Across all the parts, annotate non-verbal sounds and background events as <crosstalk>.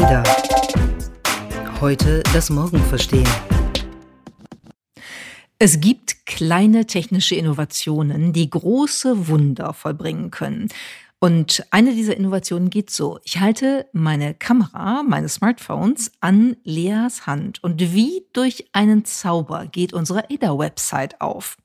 Ada. Heute das Morgen verstehen. Es gibt kleine technische Innovationen, die große Wunder vollbringen können. Und eine dieser Innovationen geht so. Ich halte meine Kamera, meine Smartphones an Leas Hand und wie durch einen Zauber geht unsere ADA-Website auf.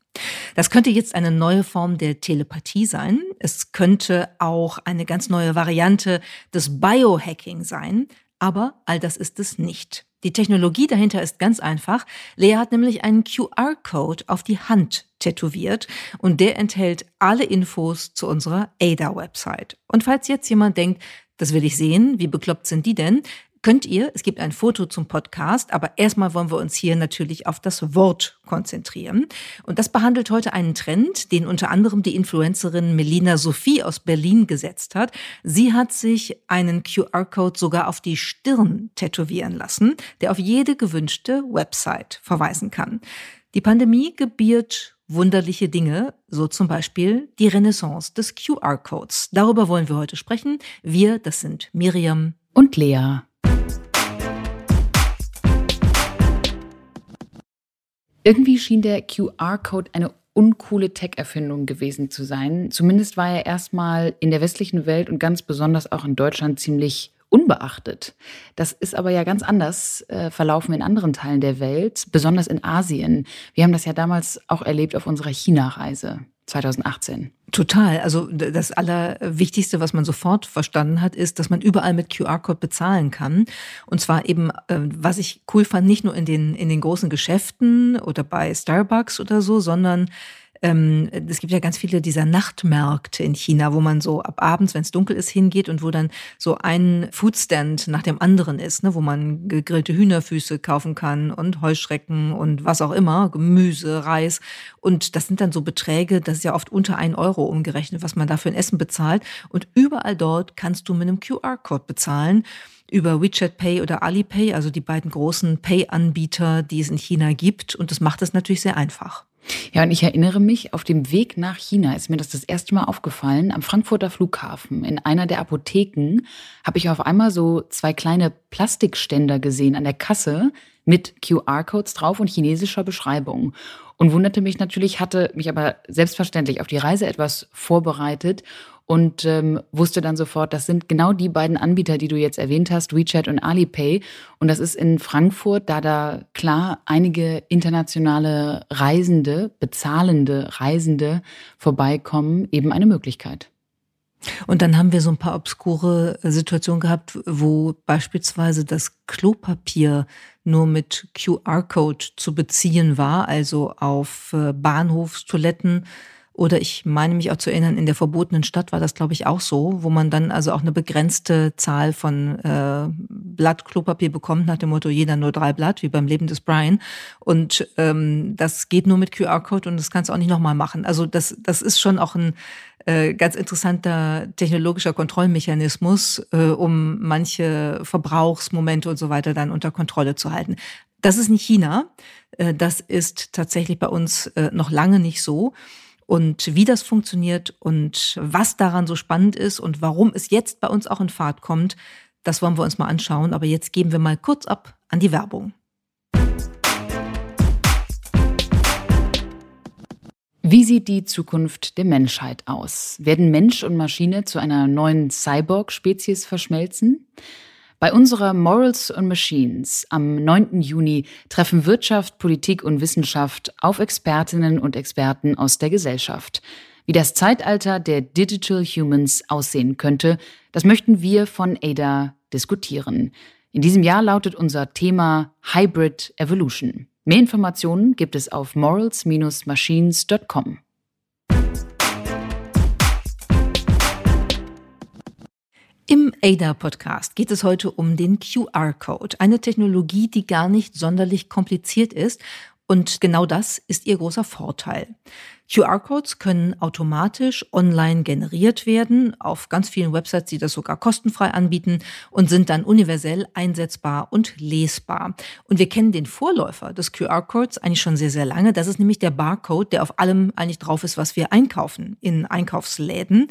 Das könnte jetzt eine neue Form der Telepathie sein. Es könnte auch eine ganz neue Variante des Biohacking sein. Aber all das ist es nicht. Die Technologie dahinter ist ganz einfach. Lea hat nämlich einen QR-Code auf die Hand tätowiert und der enthält alle Infos zu unserer ADA-Website. Und falls jetzt jemand denkt, das will ich sehen, wie bekloppt sind die denn? Könnt ihr, es gibt ein Foto zum Podcast, aber erstmal wollen wir uns hier natürlich auf das Wort konzentrieren. Und das behandelt heute einen Trend, den unter anderem die Influencerin Melina Sophie aus Berlin gesetzt hat. Sie hat sich einen QR-Code sogar auf die Stirn tätowieren lassen, der auf jede gewünschte Website verweisen kann. Die Pandemie gebiert wunderliche Dinge, so zum Beispiel die Renaissance des QR-Codes. Darüber wollen wir heute sprechen. Wir, das sind Miriam und Lea. Irgendwie schien der QR-Code eine uncoole Tech-Erfindung gewesen zu sein. Zumindest war er erstmal in der westlichen Welt und ganz besonders auch in Deutschland ziemlich unbeachtet. Das ist aber ja ganz anders äh, verlaufen in anderen Teilen der Welt, besonders in Asien. Wir haben das ja damals auch erlebt auf unserer China-Reise 2018. Total. Also das Allerwichtigste, was man sofort verstanden hat, ist, dass man überall mit QR-Code bezahlen kann. Und zwar eben, äh, was ich cool fand, nicht nur in den, in den großen Geschäften oder bei Starbucks oder so, sondern ähm, es gibt ja ganz viele dieser Nachtmärkte in China, wo man so ab abends, wenn es dunkel ist, hingeht und wo dann so ein Foodstand nach dem anderen ist, ne, wo man gegrillte Hühnerfüße kaufen kann und Heuschrecken und was auch immer, Gemüse, Reis. Und das sind dann so Beträge, das ist ja oft unter ein Euro umgerechnet, was man da für ein Essen bezahlt. Und überall dort kannst du mit einem QR-Code bezahlen über WeChat Pay oder Alipay, also die beiden großen Pay-Anbieter, die es in China gibt. Und das macht es natürlich sehr einfach. Ja, und ich erinnere mich, auf dem Weg nach China ist mir das das erste Mal aufgefallen. Am Frankfurter Flughafen, in einer der Apotheken, habe ich auf einmal so zwei kleine Plastikständer gesehen an der Kasse mit QR-Codes drauf und chinesischer Beschreibung. Und wunderte mich natürlich, hatte mich aber selbstverständlich auf die Reise etwas vorbereitet und ähm, wusste dann sofort, das sind genau die beiden Anbieter, die du jetzt erwähnt hast, WeChat und Alipay. Und das ist in Frankfurt, da da klar einige internationale Reisende, bezahlende Reisende vorbeikommen, eben eine Möglichkeit. Und dann haben wir so ein paar obskure Situationen gehabt, wo beispielsweise das Klopapier nur mit QR-Code zu beziehen war, also auf äh, Bahnhofstoiletten oder ich meine mich auch zu erinnern, in der verbotenen Stadt war das, glaube ich, auch so, wo man dann also auch eine begrenzte Zahl von äh, Blatt Klopapier bekommt, nach dem Motto, jeder nur drei Blatt, wie beim Leben des Brian. Und ähm, das geht nur mit QR-Code und das kannst du auch nicht nochmal machen. Also das, das ist schon auch ein äh, ganz interessanter technologischer Kontrollmechanismus, äh, um manche Verbrauchsmomente und so weiter dann unter Kontrolle zu halten. Das ist nicht China. Äh, das ist tatsächlich bei uns äh, noch lange nicht so. Und wie das funktioniert und was daran so spannend ist und warum es jetzt bei uns auch in Fahrt kommt, das wollen wir uns mal anschauen. Aber jetzt geben wir mal kurz ab an die Werbung. Wie sieht die Zukunft der Menschheit aus? Werden Mensch und Maschine zu einer neuen Cyborg-Spezies verschmelzen? Bei unserer Morals and Machines am 9. Juni treffen Wirtschaft, Politik und Wissenschaft auf Expertinnen und Experten aus der Gesellschaft. Wie das Zeitalter der Digital Humans aussehen könnte, das möchten wir von ADA diskutieren. In diesem Jahr lautet unser Thema Hybrid Evolution. Mehr Informationen gibt es auf morals-machines.com. Im ADA-Podcast geht es heute um den QR-Code, eine Technologie, die gar nicht sonderlich kompliziert ist. Und genau das ist ihr großer Vorteil. QR-Codes können automatisch online generiert werden, auf ganz vielen Websites, die das sogar kostenfrei anbieten und sind dann universell einsetzbar und lesbar. Und wir kennen den Vorläufer des QR-Codes eigentlich schon sehr, sehr lange. Das ist nämlich der Barcode, der auf allem eigentlich drauf ist, was wir einkaufen in Einkaufsläden.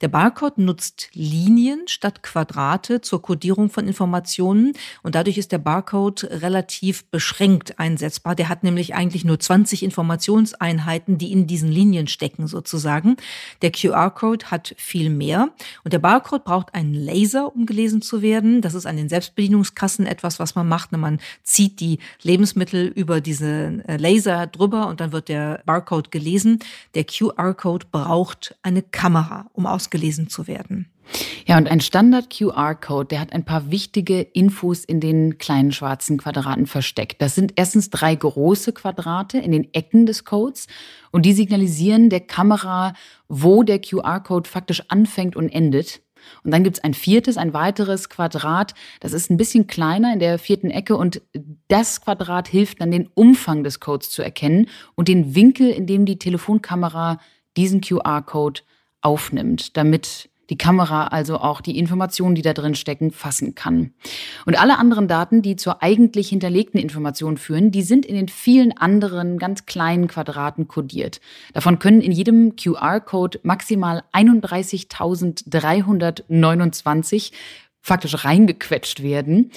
Der Barcode nutzt Linien statt Quadrate zur Codierung von Informationen und dadurch ist der Barcode relativ beschränkt einsetzbar. Der hat nämlich eigentlich nur 20 Informationseinheiten, die in diesen Linien stecken sozusagen. Der QR-Code hat viel mehr und der Barcode braucht einen Laser, um gelesen zu werden. Das ist an den Selbstbedienungskassen etwas, was man macht. Man zieht die Lebensmittel über diese äh, Laser drüber und dann wird der Barcode gelesen. Der QR-Code braucht eine Kamera, um ausgelesen zu werden. Ja, und ein Standard-QR-Code, der hat ein paar wichtige Infos in den kleinen schwarzen Quadraten versteckt. Das sind erstens drei große Quadrate in den Ecken des Codes und die signalisieren der Kamera, wo der QR-Code faktisch anfängt und endet. Und dann gibt's ein viertes, ein weiteres Quadrat. Das ist ein bisschen kleiner in der vierten Ecke und das Quadrat hilft dann, den Umfang des Codes zu erkennen und den Winkel, in dem die Telefonkamera diesen QR-Code aufnimmt, damit die Kamera also auch die Informationen, die da drin stecken, fassen kann. Und alle anderen Daten, die zur eigentlich hinterlegten Information führen, die sind in den vielen anderen ganz kleinen Quadraten kodiert. Davon können in jedem QR-Code maximal 31.329 faktisch reingequetscht werden.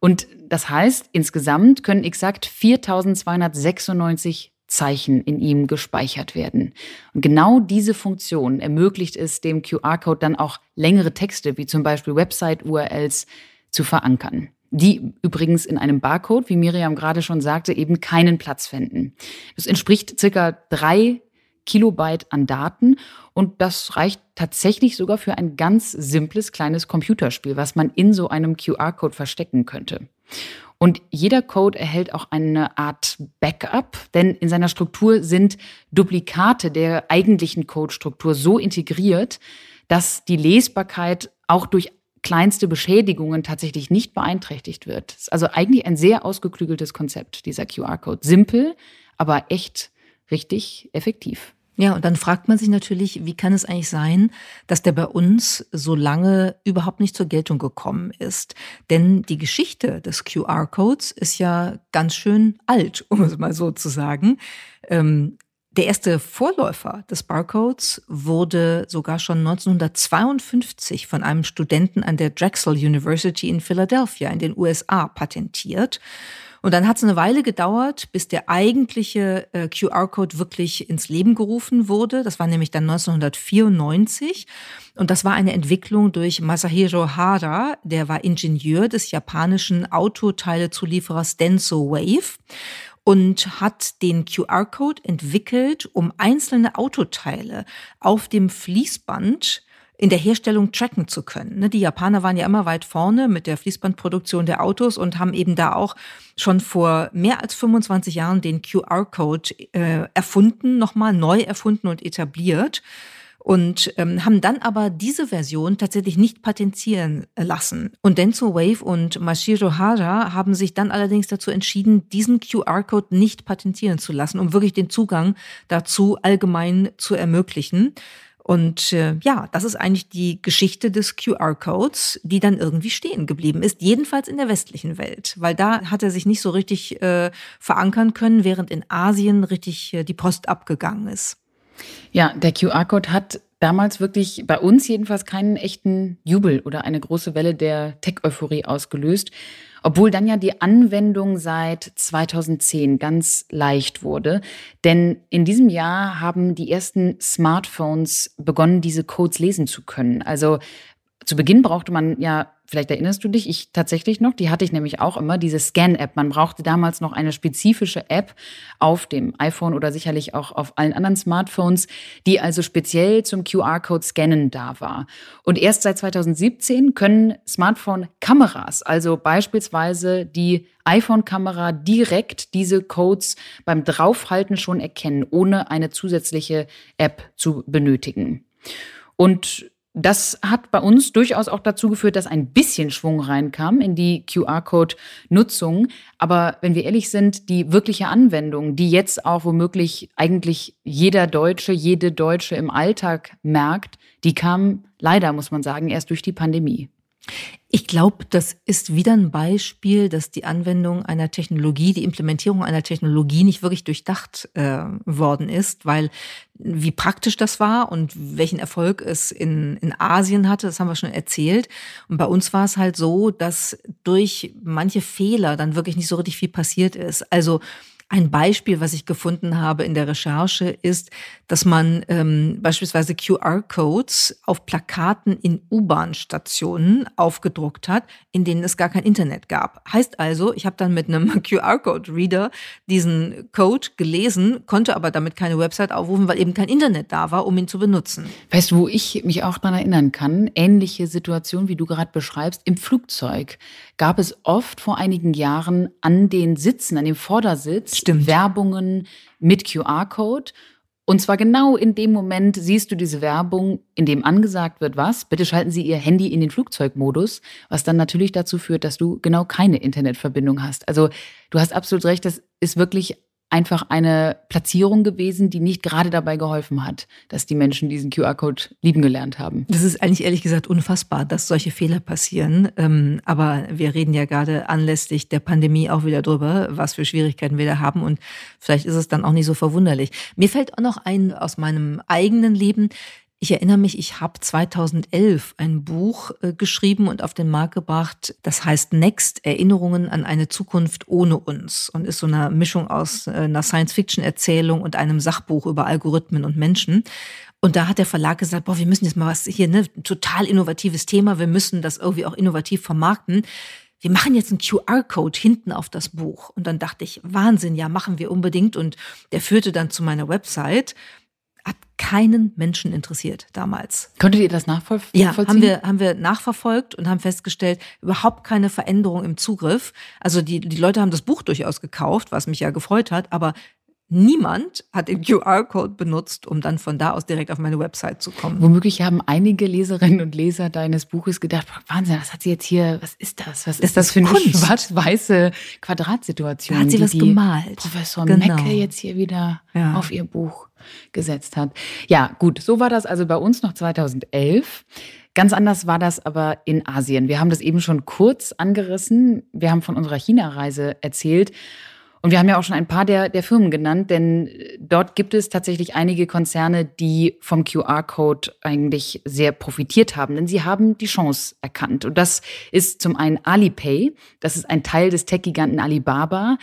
Und das heißt, insgesamt können exakt 4296 Zeichen in ihm gespeichert werden. Und genau diese Funktion ermöglicht es dem QR-Code dann auch längere Texte, wie zum Beispiel Website-URLs, zu verankern. Die übrigens in einem Barcode, wie Miriam gerade schon sagte, eben keinen Platz finden. Das entspricht circa drei Kilobyte an Daten und das reicht tatsächlich sogar für ein ganz simples kleines Computerspiel, was man in so einem QR-Code verstecken könnte. Und jeder Code erhält auch eine Art Backup, denn in seiner Struktur sind Duplikate der eigentlichen Codestruktur so integriert, dass die Lesbarkeit auch durch kleinste Beschädigungen tatsächlich nicht beeinträchtigt wird. Das ist also eigentlich ein sehr ausgeklügeltes Konzept, dieser QR-Code. Simpel, aber echt richtig effektiv. Ja, und dann fragt man sich natürlich, wie kann es eigentlich sein, dass der bei uns so lange überhaupt nicht zur Geltung gekommen ist? Denn die Geschichte des QR-Codes ist ja ganz schön alt, um es mal so zu sagen. Ähm, der erste Vorläufer des Barcodes wurde sogar schon 1952 von einem Studenten an der Drexel University in Philadelphia in den USA patentiert. Und dann hat es eine Weile gedauert, bis der eigentliche äh, QR-Code wirklich ins Leben gerufen wurde. Das war nämlich dann 1994. Und das war eine Entwicklung durch Masahiro Hara, der war Ingenieur des japanischen Autoteilezulieferers Denso Wave und hat den QR-Code entwickelt, um einzelne Autoteile auf dem Fließband in der Herstellung tracken zu können. Ne, die Japaner waren ja immer weit vorne mit der Fließbandproduktion der Autos und haben eben da auch schon vor mehr als 25 Jahren den QR-Code äh, erfunden, nochmal neu erfunden und etabliert und ähm, haben dann aber diese Version tatsächlich nicht patentieren lassen. Und Denso Wave und Mashiro Hara haben sich dann allerdings dazu entschieden, diesen QR-Code nicht patentieren zu lassen, um wirklich den Zugang dazu allgemein zu ermöglichen. Und äh, ja, das ist eigentlich die Geschichte des QR-Codes, die dann irgendwie stehen geblieben ist, jedenfalls in der westlichen Welt, weil da hat er sich nicht so richtig äh, verankern können, während in Asien richtig äh, die Post abgegangen ist. Ja, der QR-Code hat damals wirklich bei uns jedenfalls keinen echten Jubel oder eine große Welle der Tech-Euphorie ausgelöst. Obwohl dann ja die Anwendung seit 2010 ganz leicht wurde. Denn in diesem Jahr haben die ersten Smartphones begonnen, diese Codes lesen zu können. Also zu Beginn brauchte man ja Vielleicht erinnerst du dich, ich tatsächlich noch, die hatte ich nämlich auch immer, diese Scan-App. Man brauchte damals noch eine spezifische App auf dem iPhone oder sicherlich auch auf allen anderen Smartphones, die also speziell zum QR-Code-Scannen da war. Und erst seit 2017 können Smartphone-Kameras, also beispielsweise die iPhone-Kamera, direkt diese Codes beim Draufhalten schon erkennen, ohne eine zusätzliche App zu benötigen. Und Das hat bei uns durchaus auch dazu geführt, dass ein bisschen Schwung reinkam in die QR-Code-Nutzung. Aber wenn wir ehrlich sind, die wirkliche Anwendung, die jetzt auch womöglich eigentlich jeder Deutsche, jede Deutsche im Alltag merkt, die kam leider, muss man sagen, erst durch die Pandemie. Ich glaube, das ist wieder ein Beispiel, dass die Anwendung einer Technologie, die Implementierung einer Technologie nicht wirklich durchdacht äh, worden ist, weil wie praktisch das war und welchen Erfolg es in, in Asien hatte, das haben wir schon erzählt. Und bei uns war es halt so, dass durch manche Fehler dann wirklich nicht so richtig viel passiert ist. Also ein Beispiel, was ich gefunden habe in der Recherche, ist, dass man ähm, beispielsweise QR-Codes auf Plakaten in U-Bahn-Stationen aufgedruckt hat, in denen es gar kein Internet gab. Heißt also, ich habe dann mit einem <laughs> QR-Code-Reader diesen Code gelesen, konnte aber damit keine Website aufrufen, weil eben kein Internet da war, um ihn zu benutzen. Weißt du, wo ich mich auch daran erinnern kann? Ähnliche Situation, wie du gerade beschreibst, im Flugzeug gab es oft vor einigen Jahren an den Sitzen, an dem Vordersitz, Stimmt. Werbungen mit QR-Code. Und zwar genau in dem Moment siehst du diese Werbung, in dem angesagt wird, was? Bitte schalten Sie Ihr Handy in den Flugzeugmodus, was dann natürlich dazu führt, dass du genau keine Internetverbindung hast. Also du hast absolut recht, das ist wirklich einfach eine Platzierung gewesen, die nicht gerade dabei geholfen hat, dass die Menschen diesen QR-Code lieben gelernt haben. Das ist eigentlich ehrlich gesagt unfassbar, dass solche Fehler passieren. Ähm, aber wir reden ja gerade anlässlich der Pandemie auch wieder drüber, was für Schwierigkeiten wir da haben. Und vielleicht ist es dann auch nicht so verwunderlich. Mir fällt auch noch ein aus meinem eigenen Leben. Ich erinnere mich, ich habe 2011 ein Buch äh, geschrieben und auf den Markt gebracht, das heißt Next, Erinnerungen an eine Zukunft ohne uns und ist so eine Mischung aus äh, einer Science-Fiction-Erzählung und einem Sachbuch über Algorithmen und Menschen. Und da hat der Verlag gesagt, boah, wir müssen jetzt mal was hier, ne, total innovatives Thema, wir müssen das irgendwie auch innovativ vermarkten wir machen jetzt einen QR-Code hinten auf das Buch. Und dann dachte ich, Wahnsinn, ja, machen wir unbedingt. Und der führte dann zu meiner Website hat keinen Menschen interessiert damals. Könntet ihr das nachvollziehen? Ja, haben wir, haben wir nachverfolgt und haben festgestellt, überhaupt keine Veränderung im Zugriff. Also die, die Leute haben das Buch durchaus gekauft, was mich ja gefreut hat, aber Niemand hat den QR-Code benutzt, um dann von da aus direkt auf meine Website zu kommen. Womöglich haben einige Leserinnen und Leser deines Buches gedacht, Wahnsinn, was hat sie jetzt hier, was ist das? Was ist, ist das, für eine schwarz-weiße Quadratsituation? Da hat sie was gemalt. Professor genau. Mecke jetzt hier wieder ja. auf ihr Buch gesetzt hat. Ja, gut, so war das also bei uns noch 2011. Ganz anders war das aber in Asien. Wir haben das eben schon kurz angerissen. Wir haben von unserer China-Reise erzählt. Und wir haben ja auch schon ein paar der, der Firmen genannt, denn dort gibt es tatsächlich einige Konzerne, die vom QR-Code eigentlich sehr profitiert haben, denn sie haben die Chance erkannt. Und das ist zum einen Alipay, das ist ein Teil des Tech-Giganten Alibaba.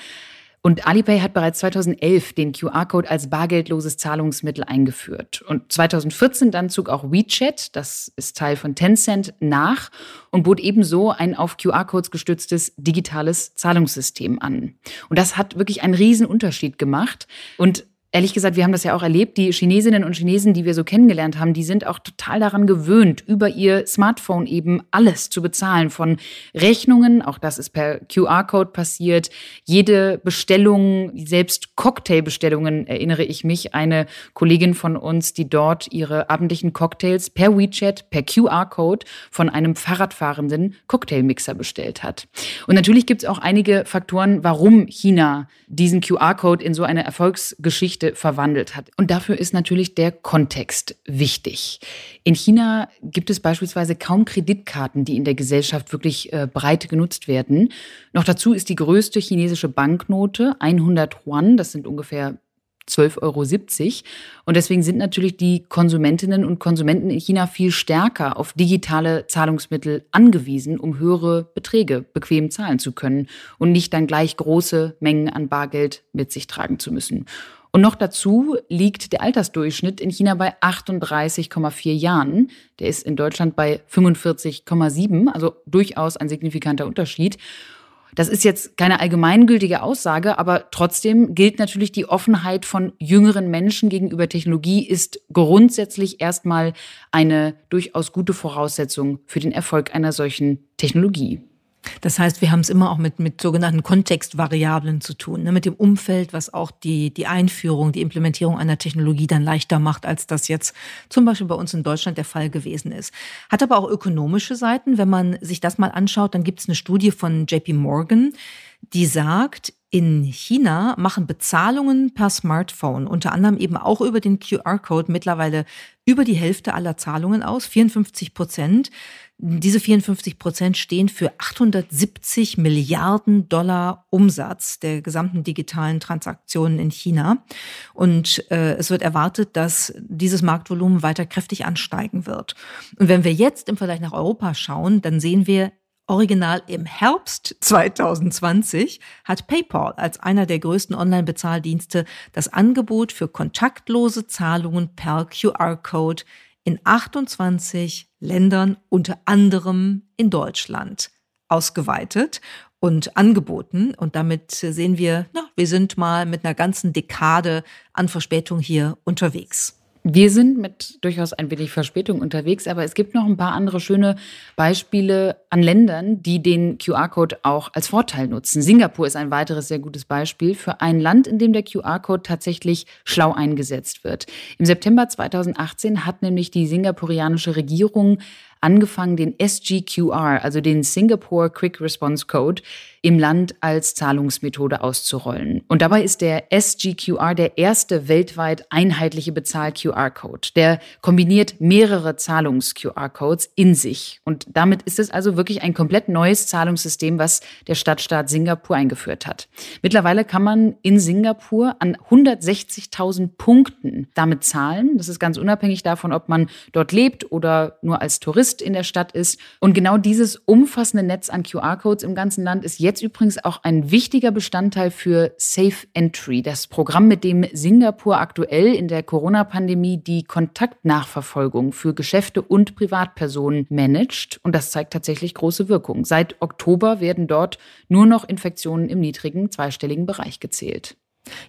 Und Alipay hat bereits 2011 den QR-Code als bargeldloses Zahlungsmittel eingeführt. Und 2014 dann zog auch WeChat, das ist Teil von Tencent, nach und bot ebenso ein auf QR-Codes gestütztes digitales Zahlungssystem an. Und das hat wirklich einen riesen Unterschied gemacht. Und ehrlich gesagt, wir haben das ja auch erlebt, die Chinesinnen und Chinesen, die wir so kennengelernt haben, die sind auch total daran gewöhnt, über ihr Smartphone eben alles zu bezahlen. Von Rechnungen, auch das ist per QR-Code passiert, jede Bestellung, selbst Cocktailbestellungen, erinnere ich mich, eine Kollegin von uns, die dort ihre abendlichen Cocktails per WeChat, per QR-Code von einem Fahrradfahrenden Cocktailmixer bestellt hat. Und natürlich gibt es auch einige Faktoren, warum China diesen QR-Code in so eine Erfolgsgeschichte Geschichte verwandelt hat. Und dafür ist natürlich der Kontext wichtig. In China gibt es beispielsweise kaum Kreditkarten, die in der Gesellschaft wirklich äh, breit genutzt werden. Noch dazu ist die größte chinesische Banknote 100 Yuan, das sind ungefähr 12,70 Euro. Und deswegen sind natürlich die Konsumentinnen und Konsumenten in China viel stärker auf digitale Zahlungsmittel angewiesen, um höhere Beträge bequem zahlen zu können und nicht dann gleich große Mengen an Bargeld mit sich tragen zu müssen. Und noch dazu liegt der Altersdurchschnitt in China bei 38,4 Jahren. Der ist in Deutschland bei 45,7, also durchaus ein signifikanter Unterschied. Das ist jetzt keine allgemeingültige Aussage, aber trotzdem gilt natürlich die Offenheit von jüngeren Menschen gegenüber Technologie ist grundsätzlich erstmal eine durchaus gute Voraussetzung für den Erfolg einer solchen Technologie. Das heißt, wir haben es immer auch mit, mit sogenannten Kontextvariablen zu tun, ne? mit dem Umfeld, was auch die, die Einführung, die Implementierung einer Technologie dann leichter macht, als das jetzt zum Beispiel bei uns in Deutschland der Fall gewesen ist. Hat aber auch ökonomische Seiten. Wenn man sich das mal anschaut, dann gibt es eine Studie von JP Morgan, die sagt, in China machen Bezahlungen per Smartphone, unter anderem eben auch über den QR-Code, mittlerweile über die Hälfte aller Zahlungen aus, 54 Prozent. Diese 54 Prozent stehen für 870 Milliarden Dollar Umsatz der gesamten digitalen Transaktionen in China. Und äh, es wird erwartet, dass dieses Marktvolumen weiter kräftig ansteigen wird. Und wenn wir jetzt im Vergleich nach Europa schauen, dann sehen wir, Original im Herbst 2020 hat PayPal als einer der größten Online-Bezahldienste das Angebot für kontaktlose Zahlungen per QR-Code in 28 Ländern, unter anderem in Deutschland, ausgeweitet und angeboten. Und damit sehen wir, na, wir sind mal mit einer ganzen Dekade an Verspätung hier unterwegs. Wir sind mit durchaus ein wenig Verspätung unterwegs, aber es gibt noch ein paar andere schöne Beispiele an Ländern, die den QR-Code auch als Vorteil nutzen. Singapur ist ein weiteres sehr gutes Beispiel für ein Land, in dem der QR-Code tatsächlich schlau eingesetzt wird. Im September 2018 hat nämlich die singapurianische Regierung angefangen, den SGQR, also den Singapore Quick Response Code, im Land als Zahlungsmethode auszurollen. Und dabei ist der SGQR der erste weltweit einheitliche Bezahl-QR-Code. Der kombiniert mehrere Zahlungs-QR-Codes in sich. Und damit ist es also wirklich ein komplett neues Zahlungssystem, was der Stadtstaat Singapur eingeführt hat. Mittlerweile kann man in Singapur an 160.000 Punkten damit zahlen. Das ist ganz unabhängig davon, ob man dort lebt oder nur als Tourist in der Stadt ist. Und genau dieses umfassende Netz an QR-Codes im ganzen Land ist jetzt jetzt übrigens auch ein wichtiger Bestandteil für Safe Entry, das Programm, mit dem Singapur aktuell in der Corona-Pandemie die Kontaktnachverfolgung für Geschäfte und Privatpersonen managt. Und das zeigt tatsächlich große Wirkung. Seit Oktober werden dort nur noch Infektionen im niedrigen zweistelligen Bereich gezählt.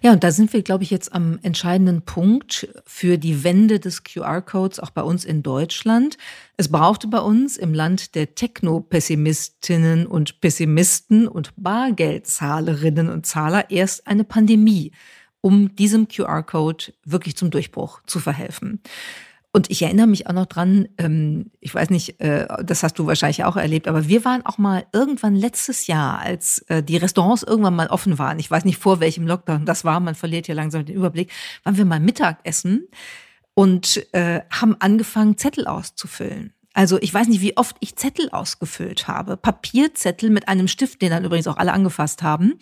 Ja, und da sind wir, glaube ich, jetzt am entscheidenden Punkt für die Wende des QR-Codes auch bei uns in Deutschland. Es brauchte bei uns im Land der Techno-Pessimistinnen und Pessimisten und Bargeldzahlerinnen und Zahler erst eine Pandemie, um diesem QR-Code wirklich zum Durchbruch zu verhelfen. Und ich erinnere mich auch noch dran, ähm, ich weiß nicht, äh, das hast du wahrscheinlich auch erlebt, aber wir waren auch mal irgendwann letztes Jahr, als äh, die Restaurants irgendwann mal offen waren, ich weiß nicht vor welchem Lockdown das war, man verliert ja langsam den Überblick, waren wir mal Mittagessen und äh, haben angefangen, Zettel auszufüllen. Also ich weiß nicht, wie oft ich Zettel ausgefüllt habe. Papierzettel mit einem Stift, den dann übrigens auch alle angefasst haben,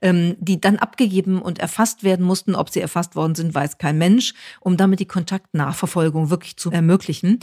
ähm, die dann abgegeben und erfasst werden mussten. Ob sie erfasst worden sind, weiß kein Mensch, um damit die Kontaktnachverfolgung wirklich zu ermöglichen.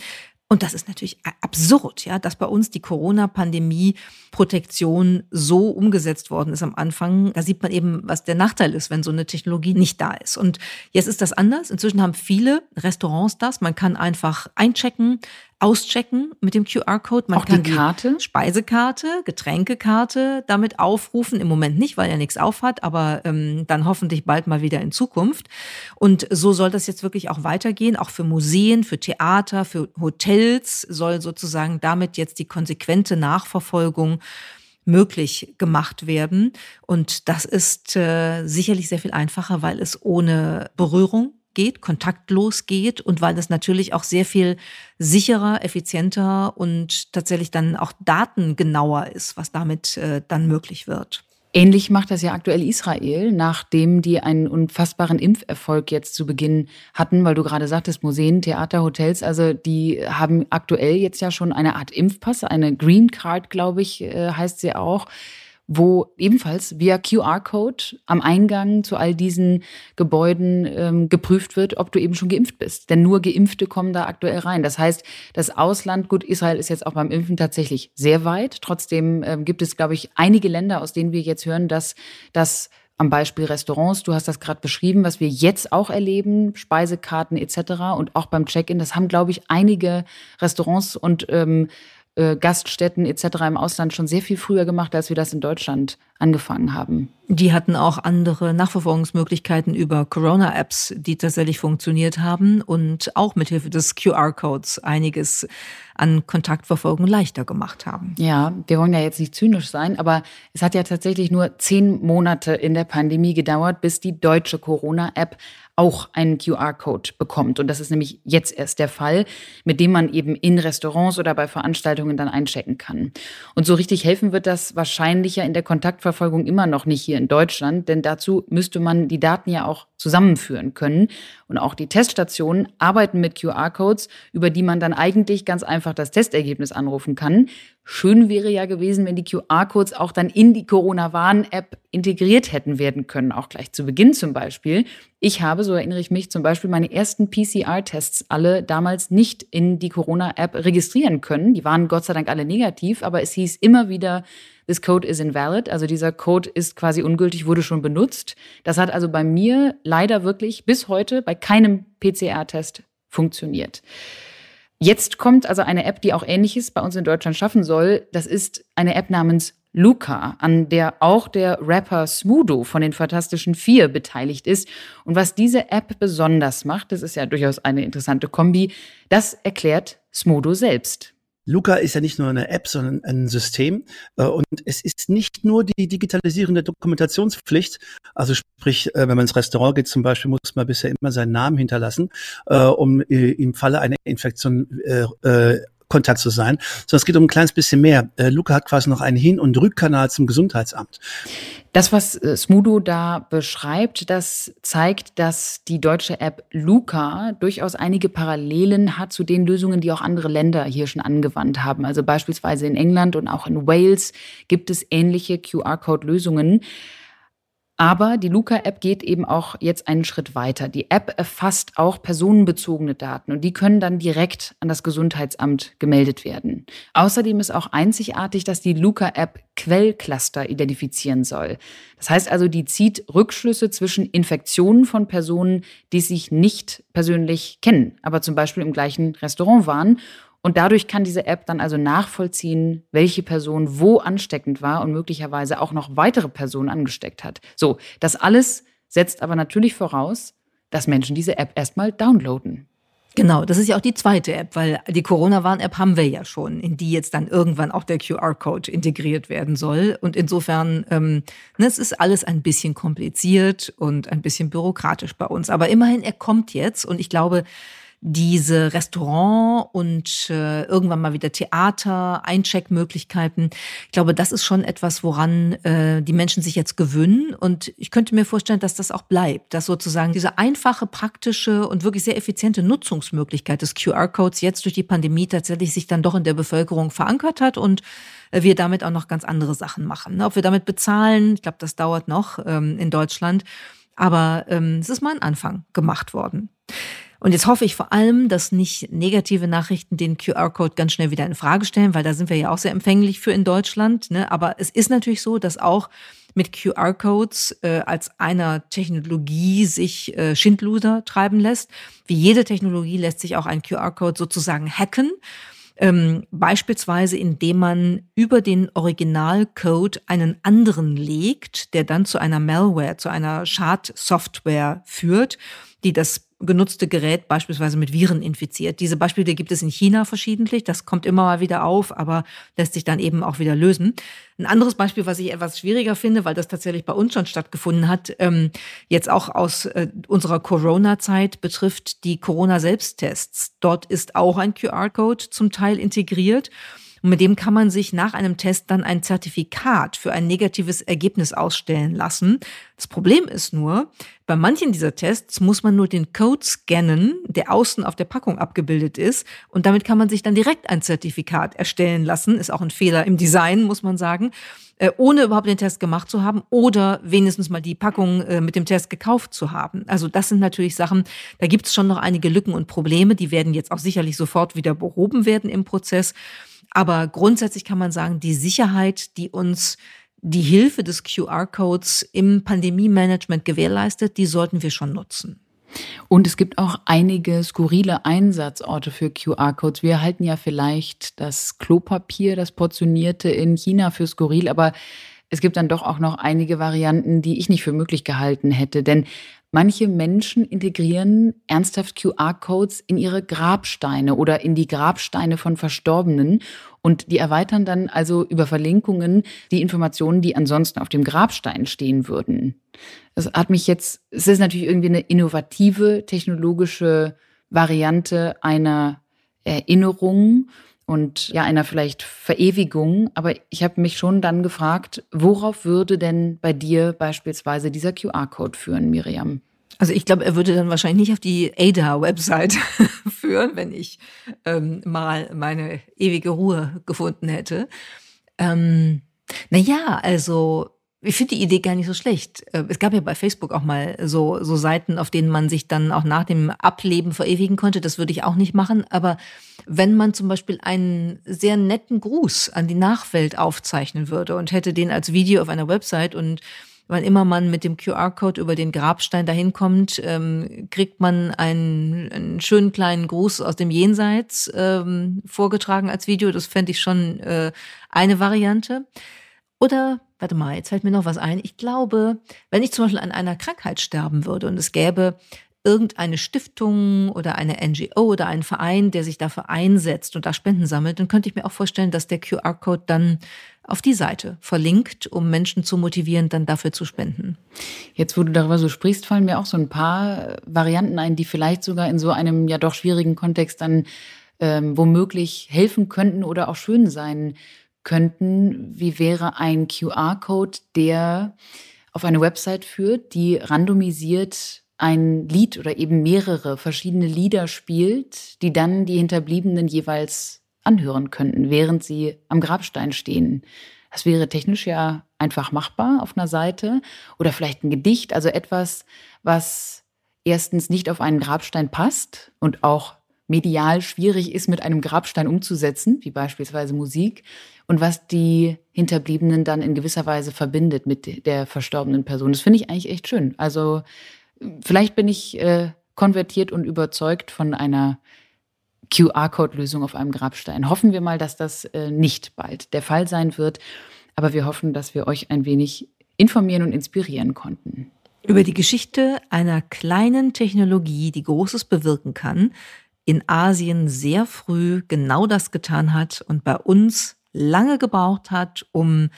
Und das ist natürlich absurd, ja, dass bei uns die Corona-Pandemie-Protektion so umgesetzt worden ist am Anfang. Da sieht man eben, was der Nachteil ist, wenn so eine Technologie nicht da ist. Und jetzt ist das anders. Inzwischen haben viele Restaurants das. Man kann einfach einchecken, auschecken mit dem QR-Code. Man Auch kann die Karte? Die Speisekarte, Getränkekarte damit aufrufen. Im Moment nicht, weil er nichts aufhat, aber ähm, dann hoffentlich bald mal wieder in Zukunft. Und so soll das jetzt wirklich auch weitergehen. Auch für Museen, für Theater, für Hotels soll sozusagen damit jetzt die konsequente Nachverfolgung möglich gemacht werden. Und das ist äh, sicherlich sehr viel einfacher, weil es ohne Berührung geht, kontaktlos geht und weil das natürlich auch sehr viel sicherer, effizienter und tatsächlich dann auch datengenauer ist, was damit äh, dann möglich wird. Ähnlich macht das ja aktuell Israel, nachdem die einen unfassbaren Impferfolg jetzt zu Beginn hatten, weil du gerade sagtest, Museen, Theater, Hotels, also die haben aktuell jetzt ja schon eine Art Impfpass, eine Green Card, glaube ich, äh, heißt sie auch wo ebenfalls via QR-Code am Eingang zu all diesen Gebäuden ähm, geprüft wird, ob du eben schon geimpft bist. Denn nur Geimpfte kommen da aktuell rein. Das heißt, das Ausland, gut, Israel ist jetzt auch beim Impfen tatsächlich sehr weit. Trotzdem ähm, gibt es, glaube ich, einige Länder, aus denen wir jetzt hören, dass das am Beispiel Restaurants, du hast das gerade beschrieben, was wir jetzt auch erleben, Speisekarten etc. und auch beim Check-in, das haben, glaube ich, einige Restaurants und ähm, äh, Gaststätten etc. im Ausland schon sehr viel früher gemacht, als wir das in Deutschland angefangen haben. Die hatten auch andere Nachverfolgungsmöglichkeiten über Corona-Apps, die tatsächlich funktioniert haben und auch mithilfe des QR-Codes einiges an Kontaktverfolgung leichter gemacht haben. Ja, wir wollen ja jetzt nicht zynisch sein, aber es hat ja tatsächlich nur zehn Monate in der Pandemie gedauert, bis die deutsche Corona-App auch einen QR-Code bekommt. Und das ist nämlich jetzt erst der Fall, mit dem man eben in Restaurants oder bei Veranstaltungen dann einchecken kann. Und so richtig helfen wird das wahrscheinlich ja in der Kontaktverfolgung immer noch nicht hier in Deutschland, denn dazu müsste man die Daten ja auch zusammenführen können. Und auch die Teststationen arbeiten mit QR-Codes, über die man dann eigentlich ganz einfach das Testergebnis anrufen kann. Schön wäre ja gewesen, wenn die QR-Codes auch dann in die Corona-Warn-App integriert hätten werden können, auch gleich zu Beginn zum Beispiel. Ich habe, so erinnere ich mich, zum Beispiel meine ersten PCR-Tests alle damals nicht in die Corona-App registrieren können. Die waren Gott sei Dank alle negativ, aber es hieß immer wieder, this code is invalid, also dieser Code ist quasi ungültig, wurde schon benutzt. Das hat also bei mir leider wirklich bis heute bei keinem PCR-Test funktioniert. Jetzt kommt also eine App, die auch Ähnliches bei uns in Deutschland schaffen soll. Das ist eine App namens Luca, an der auch der Rapper Smudo von den Fantastischen Vier beteiligt ist. Und was diese App besonders macht, das ist ja durchaus eine interessante Kombi, das erklärt Smudo selbst. Luca ist ja nicht nur eine App, sondern ein System. Äh, und es ist nicht nur die Digitalisierung der Dokumentationspflicht. Also sprich, äh, wenn man ins Restaurant geht zum Beispiel, muss man bisher immer seinen Namen hinterlassen, äh, um im Falle einer Infektion Kontakt zu sein, sondern es geht um ein kleines bisschen mehr. Äh, Luca hat quasi noch einen Hin- und Rückkanal zum Gesundheitsamt. Das, was äh, Smudo da beschreibt, das zeigt, dass die deutsche App Luca durchaus einige Parallelen hat zu den Lösungen, die auch andere Länder hier schon angewandt haben. Also beispielsweise in England und auch in Wales gibt es ähnliche QR-Code-Lösungen. Aber die Luca-App geht eben auch jetzt einen Schritt weiter. Die App erfasst auch personenbezogene Daten und die können dann direkt an das Gesundheitsamt gemeldet werden. Außerdem ist auch einzigartig, dass die Luca-App Quellcluster identifizieren soll. Das heißt also, die zieht Rückschlüsse zwischen Infektionen von Personen, die sich nicht persönlich kennen, aber zum Beispiel im gleichen Restaurant waren und dadurch kann diese App dann also nachvollziehen, welche Person wo ansteckend war und möglicherweise auch noch weitere Personen angesteckt hat. So, das alles setzt aber natürlich voraus, dass Menschen diese App erstmal downloaden. Genau, das ist ja auch die zweite App, weil die Corona-Warn-App haben wir ja schon, in die jetzt dann irgendwann auch der QR-Code integriert werden soll. Und insofern, ähm, ne, es ist alles ein bisschen kompliziert und ein bisschen bürokratisch bei uns. Aber immerhin, er kommt jetzt und ich glaube, diese Restaurant und äh, irgendwann mal wieder Theater, Eincheckmöglichkeiten. Ich glaube, das ist schon etwas, woran äh, die Menschen sich jetzt gewöhnen. Und ich könnte mir vorstellen, dass das auch bleibt, dass sozusagen diese einfache, praktische und wirklich sehr effiziente Nutzungsmöglichkeit des QR-Codes jetzt durch die Pandemie tatsächlich sich dann doch in der Bevölkerung verankert hat und äh, wir damit auch noch ganz andere Sachen machen. Ob wir damit bezahlen, ich glaube, das dauert noch ähm, in Deutschland. Aber ähm, es ist mal ein Anfang gemacht worden. Und jetzt hoffe ich vor allem, dass nicht negative Nachrichten den QR-Code ganz schnell wieder in Frage stellen, weil da sind wir ja auch sehr empfänglich für in Deutschland. Ne? Aber es ist natürlich so, dass auch mit QR-Codes äh, als einer Technologie sich äh, Schindluder treiben lässt. Wie jede Technologie lässt sich auch ein QR-Code sozusagen hacken. Ähm, beispielsweise indem man über den Originalcode einen anderen legt, der dann zu einer Malware, zu einer Schadsoftware führt, die das genutzte Gerät beispielsweise mit Viren infiziert. Diese Beispiele gibt es in China verschiedentlich. Das kommt immer mal wieder auf, aber lässt sich dann eben auch wieder lösen. Ein anderes Beispiel, was ich etwas schwieriger finde, weil das tatsächlich bei uns schon stattgefunden hat, ähm, jetzt auch aus äh, unserer Corona-Zeit, betrifft die Corona-Selbsttests. Dort ist auch ein QR-Code zum Teil integriert. Und mit dem kann man sich nach einem Test dann ein Zertifikat für ein negatives Ergebnis ausstellen lassen. Das Problem ist nur, bei manchen dieser Tests muss man nur den Code scannen, der außen auf der Packung abgebildet ist. Und damit kann man sich dann direkt ein Zertifikat erstellen lassen. Ist auch ein Fehler im Design, muss man sagen äh, ohne überhaupt den Test gemacht zu haben oder wenigstens mal die Packung äh, mit dem Test gekauft zu haben. Also das sind natürlich Sachen, da gibt es schon noch einige Lücken und Probleme, die werden jetzt auch sicherlich sofort wieder behoben werden im Prozess. Aber grundsätzlich kann man sagen, die Sicherheit, die uns die Hilfe des QR-Codes im Pandemie-Management gewährleistet, die sollten wir schon nutzen. Und es gibt auch einige skurrile Einsatzorte für QR-Codes. Wir halten ja vielleicht das Klopapier, das portionierte in China für skurril, aber es gibt dann doch auch noch einige Varianten, die ich nicht für möglich gehalten hätte. Denn Manche Menschen integrieren ernsthaft QR-Codes in ihre Grabsteine oder in die Grabsteine von Verstorbenen und die erweitern dann also über Verlinkungen die Informationen, die ansonsten auf dem Grabstein stehen würden. Das hat mich jetzt, es ist natürlich irgendwie eine innovative technologische Variante einer Erinnerung und ja einer vielleicht Verewigung. Aber ich habe mich schon dann gefragt, worauf würde denn bei dir beispielsweise dieser QR-Code führen, Miriam? Also ich glaube, er würde dann wahrscheinlich nicht auf die ADA-Website <laughs> führen, wenn ich ähm, mal meine ewige Ruhe gefunden hätte. Ähm, naja, also ich finde die Idee gar nicht so schlecht. Äh, es gab ja bei Facebook auch mal so, so Seiten, auf denen man sich dann auch nach dem Ableben verewigen konnte. Das würde ich auch nicht machen. Aber wenn man zum Beispiel einen sehr netten Gruß an die Nachwelt aufzeichnen würde und hätte den als Video auf einer Website und wann immer man mit dem QR-Code über den Grabstein dahin kommt, ähm, kriegt man einen, einen schönen kleinen Gruß aus dem Jenseits ähm, vorgetragen als Video. Das fände ich schon äh, eine Variante. Oder, warte mal, jetzt fällt mir noch was ein. Ich glaube, wenn ich zum Beispiel an einer Krankheit sterben würde und es gäbe irgendeine Stiftung oder eine NGO oder einen Verein, der sich dafür einsetzt und da Spenden sammelt, dann könnte ich mir auch vorstellen, dass der QR-Code dann auf die Seite verlinkt, um Menschen zu motivieren, dann dafür zu spenden. Jetzt, wo du darüber so sprichst, fallen mir auch so ein paar Varianten ein, die vielleicht sogar in so einem ja doch schwierigen Kontext dann ähm, womöglich helfen könnten oder auch schön sein könnten, wie wäre ein QR-Code, der auf eine Website führt, die randomisiert ein Lied oder eben mehrere verschiedene Lieder spielt, die dann die Hinterbliebenen jeweils anhören könnten, während sie am Grabstein stehen. Das wäre technisch ja einfach machbar auf einer Seite oder vielleicht ein Gedicht, also etwas, was erstens nicht auf einen Grabstein passt und auch medial schwierig ist, mit einem Grabstein umzusetzen, wie beispielsweise Musik, und was die Hinterbliebenen dann in gewisser Weise verbindet mit der verstorbenen Person. Das finde ich eigentlich echt schön. Also vielleicht bin ich äh, konvertiert und überzeugt von einer QR-Code-Lösung auf einem Grabstein. Hoffen wir mal, dass das äh, nicht bald der Fall sein wird. Aber wir hoffen, dass wir euch ein wenig informieren und inspirieren konnten. Über die Geschichte einer kleinen Technologie, die Großes bewirken kann, in Asien sehr früh genau das getan hat und bei uns lange gebraucht hat, um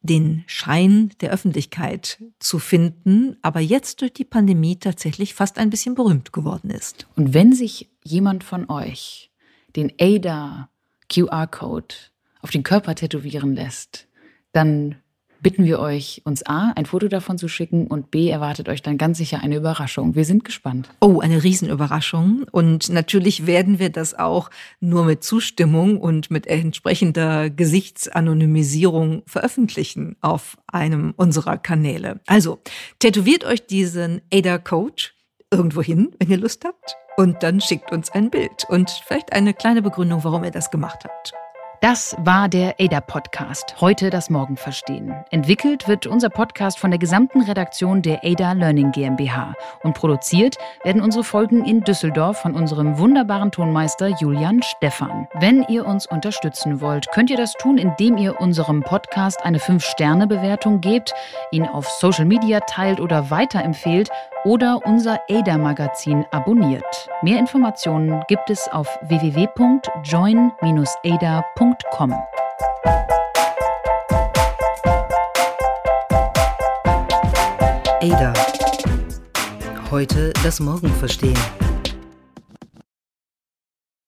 den Schein der Öffentlichkeit zu finden, aber jetzt durch die Pandemie tatsächlich fast ein bisschen berühmt geworden ist. Und wenn sich jemand von euch den ADA QR-Code auf den Körper tätowieren lässt, dann bitten wir euch, uns A, ein Foto davon zu schicken und B, erwartet euch dann ganz sicher eine Überraschung. Wir sind gespannt. Oh, eine Riesenüberraschung. Und natürlich werden wir das auch nur mit Zustimmung und mit entsprechender Gesichtsanonymisierung veröffentlichen auf einem unserer Kanäle. Also, tätowiert euch diesen ADA-Code irgendwo hin, wenn ihr Lust habt. Und dann schickt uns ein Bild und vielleicht eine kleine Begründung, warum ihr das gemacht habt. Das war der ADA-Podcast, heute das Morgen verstehen. Entwickelt wird unser Podcast von der gesamten Redaktion der ADA Learning GmbH und produziert werden unsere Folgen in Düsseldorf von unserem wunderbaren Tonmeister Julian Stephan. Wenn ihr uns unterstützen wollt, könnt ihr das tun, indem ihr unserem Podcast eine 5-Sterne-Bewertung gebt, ihn auf Social Media teilt oder weiterempfehlt oder unser ADA-Magazin abonniert. Mehr Informationen gibt es auf www.join-ada.com. ADA. Heute das Morgen verstehen.